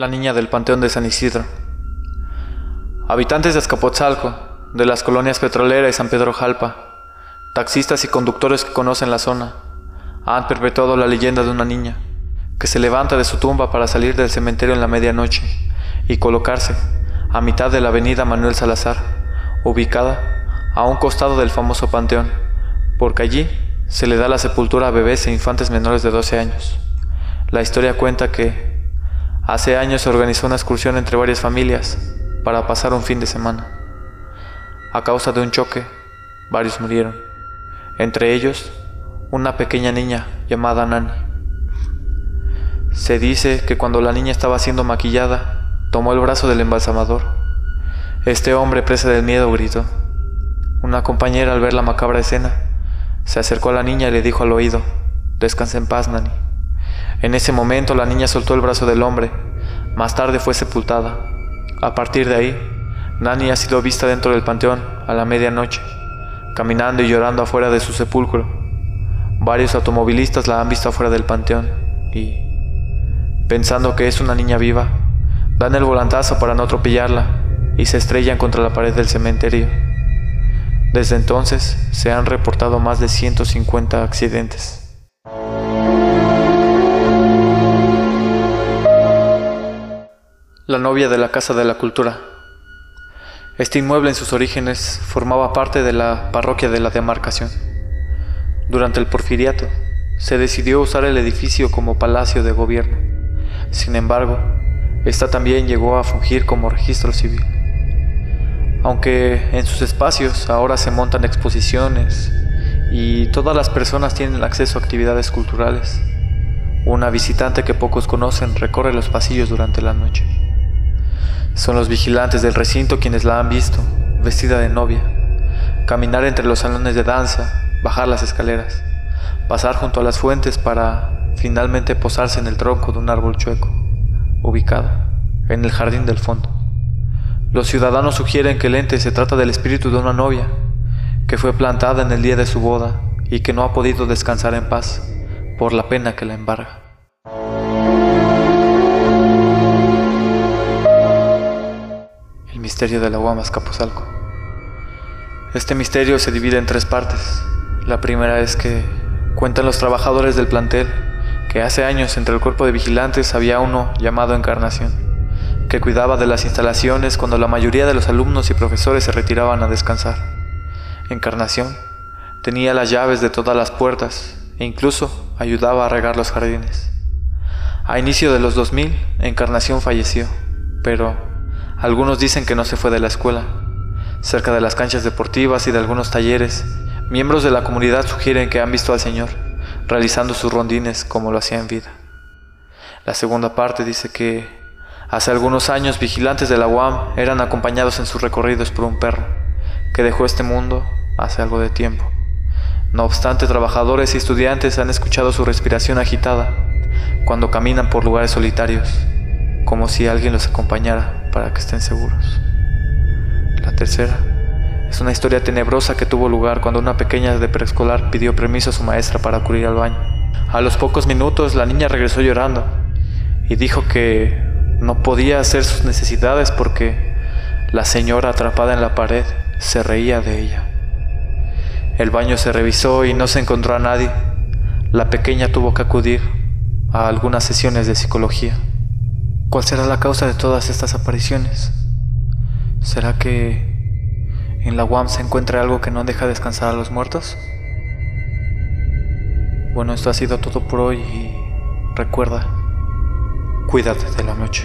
La niña del Panteón de San Isidro. Habitantes de Azcapotzalco, de las colonias Petrolera y San Pedro Jalpa, taxistas y conductores que conocen la zona, han perpetuado la leyenda de una niña que se levanta de su tumba para salir del cementerio en la medianoche y colocarse a mitad de la avenida Manuel Salazar, ubicada a un costado del famoso panteón, porque allí se le da la sepultura a bebés e infantes menores de 12 años. La historia cuenta que Hace años se organizó una excursión entre varias familias para pasar un fin de semana. A causa de un choque, varios murieron, entre ellos una pequeña niña llamada Nani. Se dice que cuando la niña estaba siendo maquillada, tomó el brazo del embalsamador. Este hombre, presa del miedo, gritó. Una compañera, al ver la macabra escena, se acercó a la niña y le dijo al oído, Descansa en paz, Nani. En ese momento la niña soltó el brazo del hombre. Más tarde fue sepultada. A partir de ahí, Nani ha sido vista dentro del panteón a la medianoche, caminando y llorando afuera de su sepulcro. Varios automovilistas la han visto afuera del panteón y, pensando que es una niña viva, dan el volantazo para no atropellarla y se estrellan contra la pared del cementerio. Desde entonces se han reportado más de 150 accidentes. La novia de la Casa de la Cultura. Este inmueble en sus orígenes formaba parte de la parroquia de la demarcación. Durante el porfiriato, se decidió usar el edificio como palacio de gobierno. Sin embargo, esta también llegó a fungir como registro civil. Aunque en sus espacios ahora se montan exposiciones y todas las personas tienen acceso a actividades culturales, una visitante que pocos conocen recorre los pasillos durante la noche. Son los vigilantes del recinto quienes la han visto, vestida de novia, caminar entre los salones de danza, bajar las escaleras, pasar junto a las fuentes para finalmente posarse en el tronco de un árbol chueco, ubicado en el jardín del fondo. Los ciudadanos sugieren que el ente se trata del espíritu de una novia que fue plantada en el día de su boda y que no ha podido descansar en paz por la pena que la embarga. Misterio de la Guamas Capuzalco. Este misterio se divide en tres partes. La primera es que cuentan los trabajadores del plantel que hace años entre el cuerpo de vigilantes había uno llamado Encarnación, que cuidaba de las instalaciones cuando la mayoría de los alumnos y profesores se retiraban a descansar. Encarnación tenía las llaves de todas las puertas e incluso ayudaba a regar los jardines. A inicio de los 2000, Encarnación falleció, pero algunos dicen que no se fue de la escuela. Cerca de las canchas deportivas y de algunos talleres, miembros de la comunidad sugieren que han visto al Señor realizando sus rondines como lo hacía en vida. La segunda parte dice que hace algunos años vigilantes de la UAM eran acompañados en sus recorridos por un perro que dejó este mundo hace algo de tiempo. No obstante, trabajadores y estudiantes han escuchado su respiración agitada cuando caminan por lugares solitarios, como si alguien los acompañara para que estén seguros. La tercera es una historia tenebrosa que tuvo lugar cuando una pequeña de preescolar pidió permiso a su maestra para acudir al baño. A los pocos minutos la niña regresó llorando y dijo que no podía hacer sus necesidades porque la señora atrapada en la pared se reía de ella. El baño se revisó y no se encontró a nadie. La pequeña tuvo que acudir a algunas sesiones de psicología. ¿Cuál será la causa de todas estas apariciones? ¿Será que en la UAM se encuentra algo que no deja descansar a los muertos? Bueno, esto ha sido todo por hoy y recuerda, cuídate de la noche.